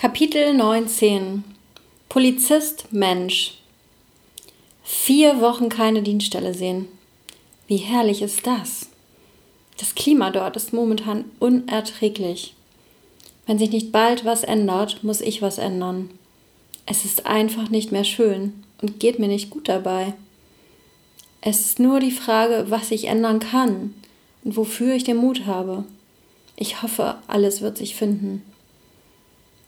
Kapitel 19 Polizist Mensch Vier Wochen keine Dienststelle sehen. Wie herrlich ist das? Das Klima dort ist momentan unerträglich. Wenn sich nicht bald was ändert, muss ich was ändern. Es ist einfach nicht mehr schön und geht mir nicht gut dabei. Es ist nur die Frage, was ich ändern kann und wofür ich den Mut habe. Ich hoffe, alles wird sich finden.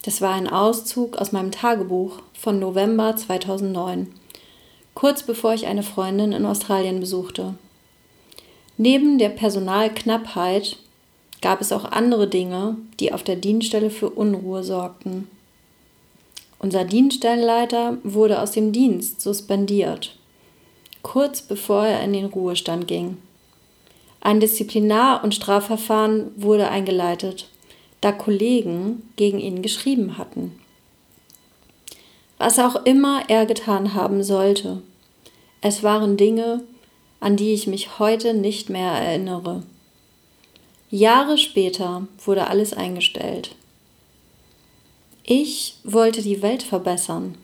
Das war ein Auszug aus meinem Tagebuch von November 2009, kurz bevor ich eine Freundin in Australien besuchte. Neben der Personalknappheit gab es auch andere Dinge, die auf der Dienststelle für Unruhe sorgten. Unser Dienststellenleiter wurde aus dem Dienst suspendiert, kurz bevor er in den Ruhestand ging. Ein Disziplinar- und Strafverfahren wurde eingeleitet da Kollegen gegen ihn geschrieben hatten. Was auch immer er getan haben sollte, es waren Dinge, an die ich mich heute nicht mehr erinnere. Jahre später wurde alles eingestellt. Ich wollte die Welt verbessern,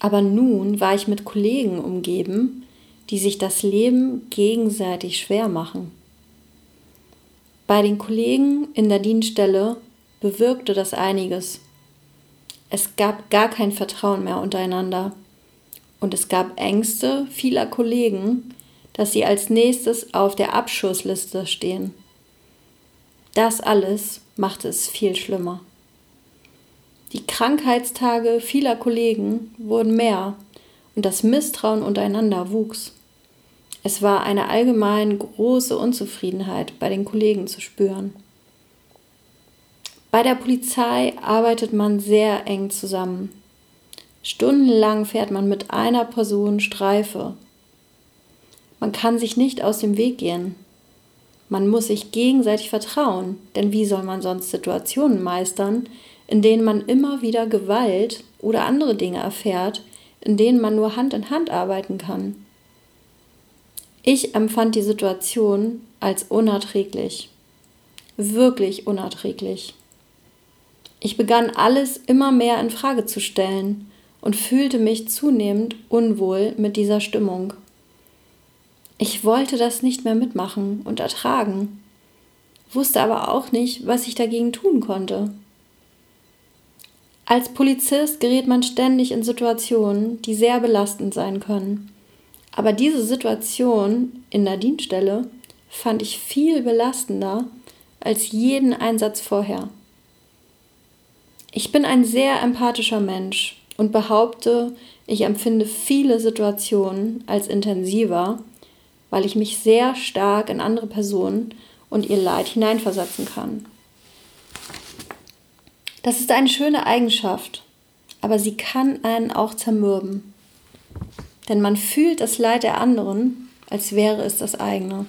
aber nun war ich mit Kollegen umgeben, die sich das Leben gegenseitig schwer machen. Bei den Kollegen in der Dienststelle bewirkte das einiges. Es gab gar kein Vertrauen mehr untereinander. Und es gab Ängste vieler Kollegen, dass sie als nächstes auf der Abschussliste stehen. Das alles machte es viel schlimmer. Die Krankheitstage vieler Kollegen wurden mehr und das Misstrauen untereinander wuchs. Es war eine allgemein große Unzufriedenheit bei den Kollegen zu spüren. Bei der Polizei arbeitet man sehr eng zusammen. Stundenlang fährt man mit einer Person Streife. Man kann sich nicht aus dem Weg gehen. Man muss sich gegenseitig vertrauen, denn wie soll man sonst Situationen meistern, in denen man immer wieder Gewalt oder andere Dinge erfährt, in denen man nur Hand in Hand arbeiten kann? Ich empfand die Situation als unerträglich. Wirklich unerträglich. Ich begann alles immer mehr in Frage zu stellen und fühlte mich zunehmend unwohl mit dieser Stimmung. Ich wollte das nicht mehr mitmachen und ertragen, wusste aber auch nicht, was ich dagegen tun konnte. Als Polizist gerät man ständig in Situationen, die sehr belastend sein können. Aber diese Situation in der Dienststelle fand ich viel belastender als jeden Einsatz vorher. Ich bin ein sehr empathischer Mensch und behaupte, ich empfinde viele Situationen als intensiver, weil ich mich sehr stark in andere Personen und ihr Leid hineinversetzen kann. Das ist eine schöne Eigenschaft, aber sie kann einen auch zermürben denn man fühlt das Leid der anderen, als wäre es das eigene.